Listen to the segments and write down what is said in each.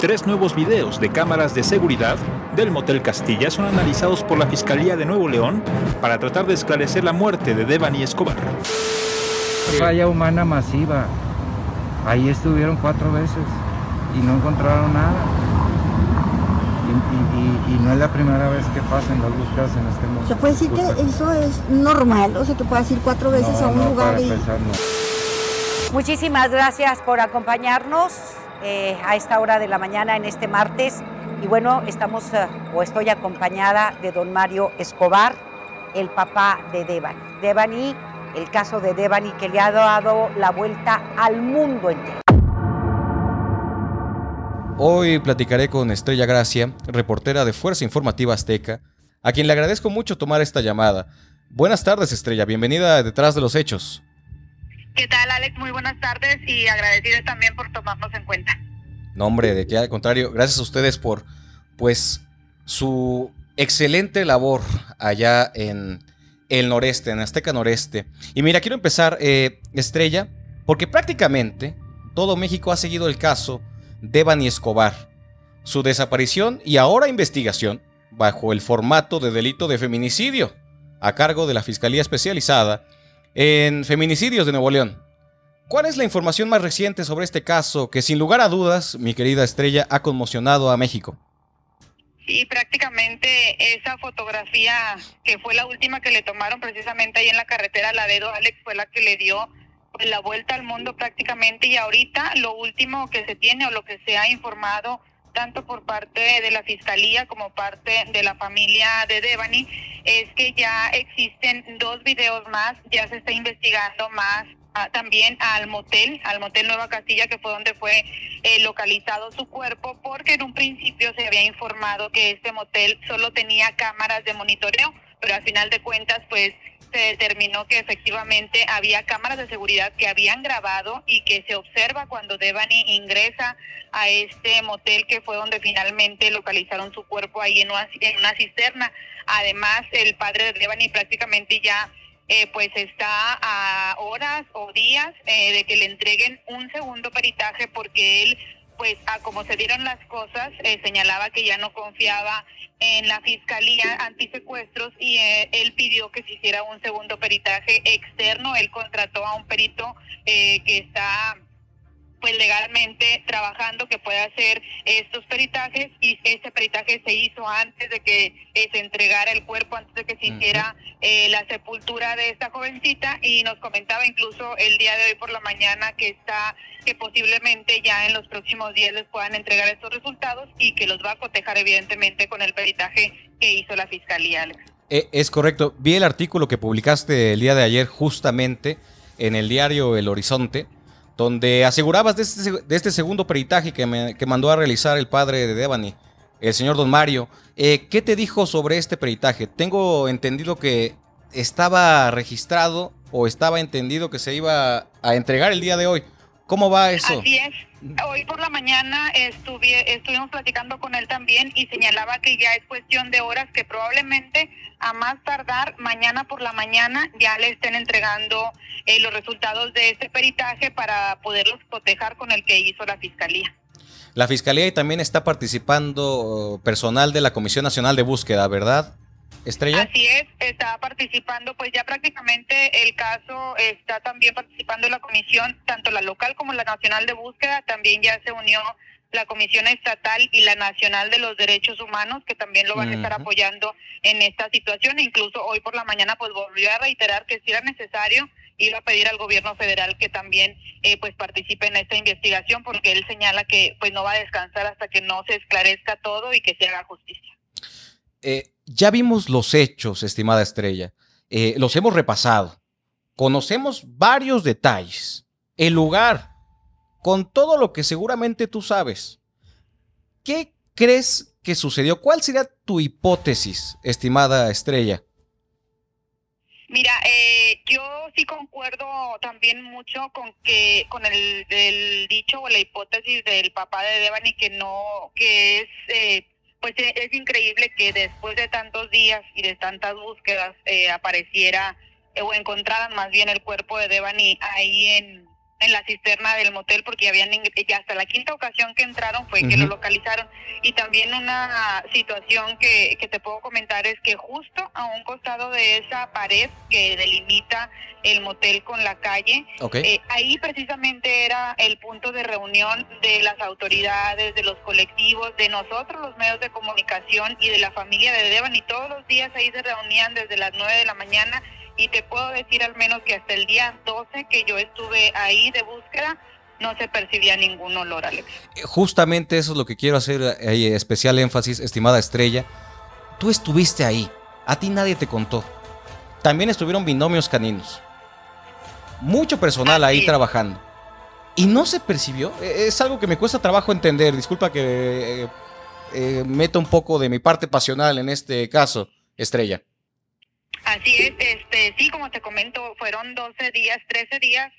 Tres nuevos videos de cámaras de seguridad del Motel Castilla son analizados por la Fiscalía de Nuevo León para tratar de esclarecer la muerte de Devani Escobar. Falla humana masiva. Ahí estuvieron cuatro veces y no encontraron nada. Y, no es la primera vez que pasan las búsquedas en este mundo. ¿Se puede decir que eso es normal? O sea, que puedas ir cuatro veces a un lugar y... Muchísimas gracias por acompañarnos. Eh, a esta hora de la mañana en este martes. Y bueno, estamos eh, o estoy acompañada de don Mario Escobar, el papá de Devani. Devani, el caso de Devani que le ha dado la vuelta al mundo entero. Hoy platicaré con Estrella Gracia, reportera de Fuerza Informativa Azteca, a quien le agradezco mucho tomar esta llamada. Buenas tardes, Estrella. Bienvenida Detrás de los Hechos. ¿Qué tal, Alex? Muy buenas tardes y agradecidos también por tomarnos en cuenta. No, hombre, de que al contrario, gracias a ustedes por, pues, su excelente labor allá en el noreste, en Azteca Noreste. Y mira, quiero empezar, eh, Estrella, porque prácticamente todo México ha seguido el caso de Bani Escobar, su desaparición y ahora investigación bajo el formato de delito de feminicidio, a cargo de la Fiscalía Especializada en feminicidios de Nuevo León. ¿Cuál es la información más reciente sobre este caso que sin lugar a dudas, mi querida Estrella, ha conmocionado a México? Sí, prácticamente esa fotografía que fue la última que le tomaron precisamente ahí en la carretera Laredo, Alex, fue la que le dio pues, la vuelta al mundo prácticamente y ahorita lo último que se tiene o lo que se ha informado tanto por parte de la Fiscalía como parte de la familia de Devani, es que ya existen dos videos más, ya se está investigando más ah, también al motel, al motel Nueva Castilla, que fue donde fue eh, localizado su cuerpo, porque en un principio se había informado que este motel solo tenía cámaras de monitoreo, pero al final de cuentas, pues se determinó que efectivamente había cámaras de seguridad que habían grabado y que se observa cuando Devani ingresa a este motel que fue donde finalmente localizaron su cuerpo ahí en una, cisterna. Además, el padre de Devani prácticamente ya eh, pues está a horas o días eh, de que le entreguen un segundo peritaje porque él pues a como se dieron las cosas, eh, señalaba que ya no confiaba en la Fiscalía Antisecuestros y eh, él pidió que se hiciera un segundo peritaje externo. Él contrató a un perito eh, que está pues legalmente trabajando que pueda hacer estos peritajes y este peritaje se hizo antes de que eh, se entregara el cuerpo, antes de que se hiciera eh, la sepultura de esta jovencita y nos comentaba incluso el día de hoy por la mañana que está que posiblemente ya en los próximos días les puedan entregar estos resultados y que los va a cotejar evidentemente con el peritaje que hizo la fiscalía. Alex. Eh, es correcto. Vi el artículo que publicaste el día de ayer justamente en el diario El Horizonte donde asegurabas de este, de este segundo peritaje que, me, que, mandó a realizar el padre de Devani, el señor Don Mario. Eh, ¿Qué te dijo sobre este peritaje? Tengo entendido que estaba registrado o estaba entendido que se iba a entregar el día de hoy. ¿Cómo va eso? Así es. Hoy por la mañana estuve, estuvimos platicando con él también y señalaba que ya es cuestión de horas que probablemente a más tardar mañana por la mañana ya le estén entregando eh, los resultados de este peritaje para poderlos cotejar con el que hizo la fiscalía. La fiscalía también está participando personal de la Comisión Nacional de Búsqueda, ¿verdad? Estrella. Así es, está participando, pues ya prácticamente el caso está también participando la comisión, tanto la local como la nacional de búsqueda, también ya se unió la Comisión Estatal y la Nacional de los Derechos Humanos, que también lo van a estar apoyando en esta situación. Incluso hoy por la mañana, pues volvió a reiterar que si era necesario, iba a pedir al gobierno federal que también eh, pues participe en esta investigación, porque él señala que pues no va a descansar hasta que no se esclarezca todo y que se haga justicia. Eh, ya vimos los hechos, estimada estrella. Eh, los hemos repasado. Conocemos varios detalles. El lugar, con todo lo que seguramente tú sabes. ¿Qué crees que sucedió? ¿Cuál sería tu hipótesis, estimada estrella? Mira, eh, yo sí concuerdo también mucho con que con el, dicho o la hipótesis del papá de Devani que no, que es eh, pues e, es increíble que después de tantos días y de tantas búsquedas eh, apareciera eh, o encontraran más bien el cuerpo de Devani ahí en, en la cisterna del motel porque habían ya hasta la quinta ocasión que entraron fue que lo localizaron. Y también una situación que, que te puedo comentar es que justo a un costado de esa pared que delimita el motel con la calle eh, ahí precisamente era el punto de reunión de las autoridades de los colectivos de nosotros los medios de comunicación y de la familia de Devan y todos los días ahí se reunían desde las 9 de la mañana y te puedo decir al menos que hasta el día 12 que yo estuve ahí de búsqueda, no se percibía ningún olor, Alex. Eh, justamente eso es lo que quiero hacer ahí, especial énfasis, estimada estrella. Tú estuviste ahí, a ti nadie te contó. También estuvieron binomios caninos. Mucho personal ahí trabajando. Y no se percibió. E, es algo que me cuesta trabajo entender. Disculpa que eh, eh, meto un poco de mi parte pasional en este caso, Estrella. Así es, este, sí, como te comento, fueron 12 días, 13 días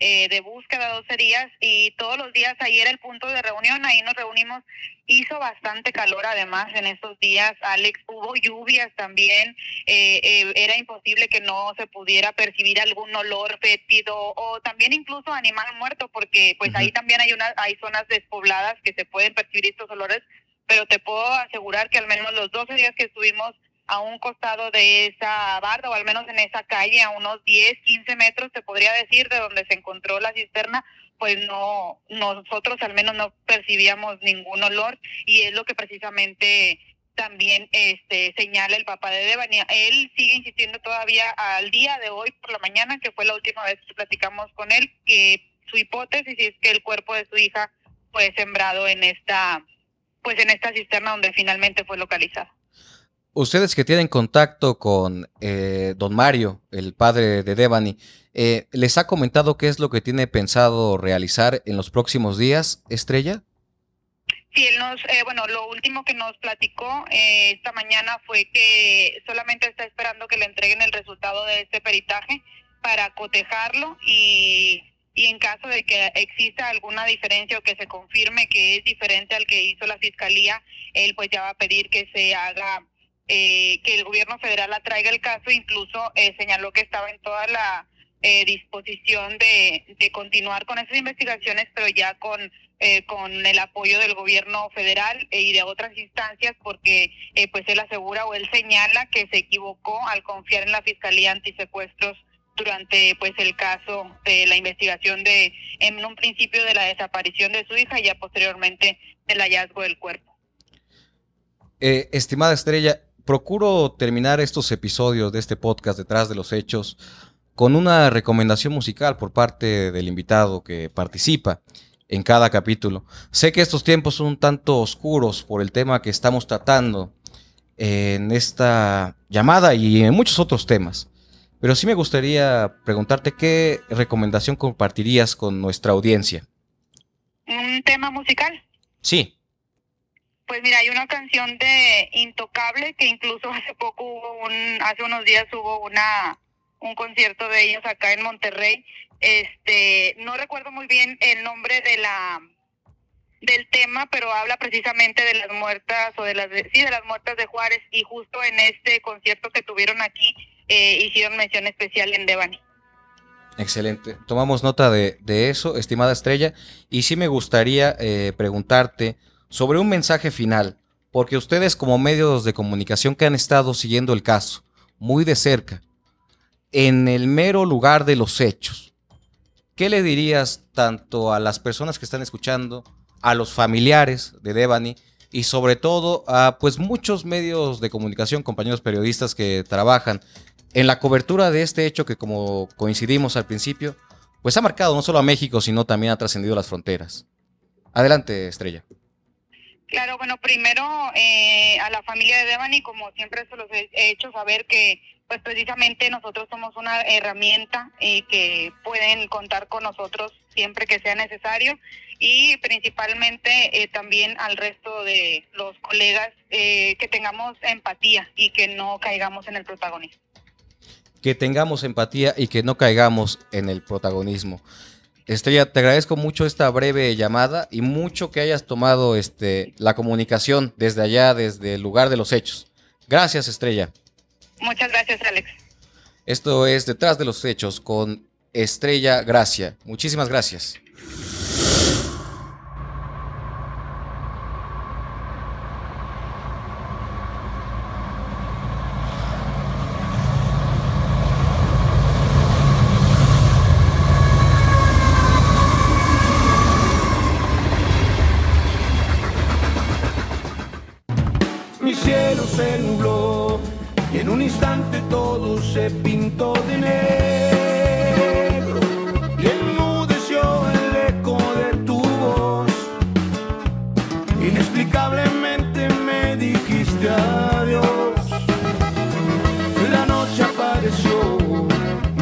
eh, de búsqueda, 12 días, y todos los días ahí era el punto de reunión, ahí nos reunimos. Hizo bastante calor además en estos días, Alex, hubo lluvias también, eh, eh, era imposible que no se pudiera percibir algún olor fétido o también incluso animal muerto, porque pues ahí también hay, una, hay zonas despobladas que se pueden percibir estos olores, pero te puedo asegurar que al menos los 12 días que estuvimos a un costado de esa barda o al menos en esa calle a unos 10, 15 metros, te podría decir, de donde se encontró la cisterna, pues no, nosotros al menos no percibíamos ningún olor y es lo que precisamente también este señala el papá de Devania. Él sigue insistiendo todavía al día de hoy por la mañana, que fue la última vez que platicamos con él, que su hipótesis es que el cuerpo de su hija fue sembrado en esta pues en esta cisterna donde finalmente fue localizada. Ustedes que tienen contacto con eh, don Mario, el padre de Devani, eh, ¿les ha comentado qué es lo que tiene pensado realizar en los próximos días, Estrella? Sí, él nos, eh, bueno, lo último que nos platicó esta mañana fue que solamente está esperando que le entreguen el resultado de este peritaje para cotejarlo y, y en caso de que exista alguna diferencia o que se confirme que es diferente al que hizo la fiscalía, él pues ya va a pedir que se haga eh, que el gobierno federal traiga el caso, incluso eh, señaló que estaba en toda la eh, disposición de, continuar con esas investigaciones, pero ya con con el apoyo del gobierno federal y de otras instancias, porque pues él asegura o él señala que se equivocó al confiar en la Fiscalía Antisecuestros durante pues el caso de la investigación de en un principio de la desaparición de su hija y ya posteriormente del hallazgo del cuerpo. estimada Estrella, procuro terminar estos episodios de este podcast detrás de los hechos con una recomendación musical por parte del invitado que participa en cada capítulo. Sé que estos tiempos son un tanto oscuros por el tema que estamos tratando en esta llamada y en muchos otros temas. Pero sí me gustaría preguntarte qué recomendación compartirías con nuestra audiencia. ¿Un tema musical? Sí. Pues mira, hay una canción de Intocable que incluso hace poco hubo un, hace unos días hubo una un concierto de ellos acá en Monterrey. Este, no recuerdo muy bien el nombre de la del tema, pero habla precisamente de las muertas o de las sí de las muertas de Juárez y justo en este concierto que tuvieron aquí eh, hicieron mención especial en Devani. Excelente. Tomamos nota de, de, eso, estimada estrella, y sí me gustaría eh, preguntarte sobre un mensaje final, porque ustedes como medios de comunicación que han estado siguiendo el caso muy de cerca, en el mero lugar de los hechos, ¿qué le dirías tanto a las personas que están escuchando, a los familiares de Devani y sobre todo a pues muchos medios de comunicación, compañeros periodistas que trabajan en la cobertura de este hecho que como coincidimos al principio, pues ha marcado no solo a México, sino también ha trascendido las fronteras. Adelante, Estrella. Claro, bueno, primero eh, a la familia de Devani, como siempre se los he hecho saber que pues precisamente nosotros somos una herramienta y que pueden contar con nosotros siempre que sea necesario y principalmente eh, también al resto de los colegas eh, que tengamos empatía y que no caigamos en el protagonismo. Que tengamos empatía y que no caigamos en el protagonismo. Estrella, te agradezco mucho esta breve llamada y mucho que hayas tomado este, la comunicación desde allá, desde el lugar de los hechos. Gracias, Estrella. Muchas gracias, Alex. Esto es Detrás de los Hechos con Estrella Gracia. Muchísimas gracias. Se pintó de negro y enmudeció el eco de tu voz. Inexplicablemente me dijiste adiós. La noche apareció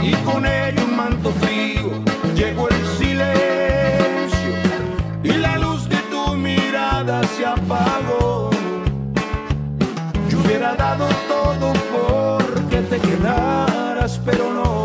y con ella un manto frío. Llegó el silencio y la luz de tu mirada se apagó. Yo hubiera dado todo te quedaras, pero no.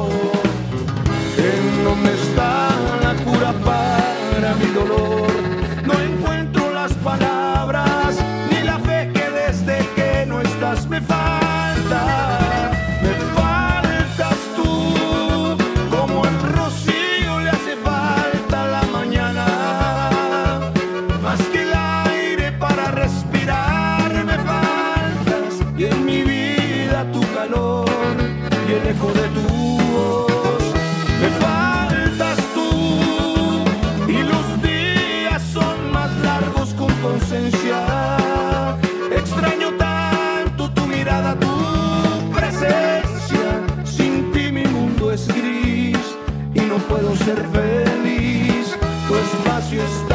No puedo ser feliz. Tu espacio está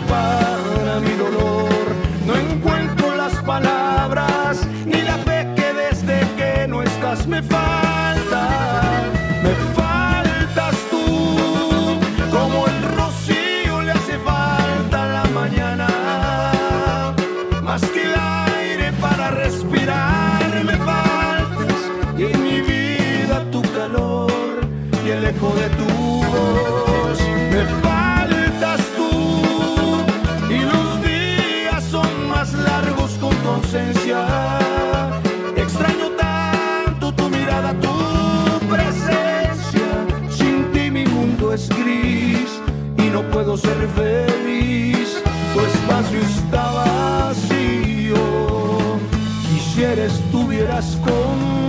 para mi dolor? No encuentro las palabras ni la fe que desde que no estás me falta. Me faltas tú, como el rocío le hace falta la mañana. Más que el aire para respirar me faltas y en mi vida tu calor y el eco de tu es gris y no puedo ser feliz. Tu espacio está vacío. Quisiera estuvieras conmigo.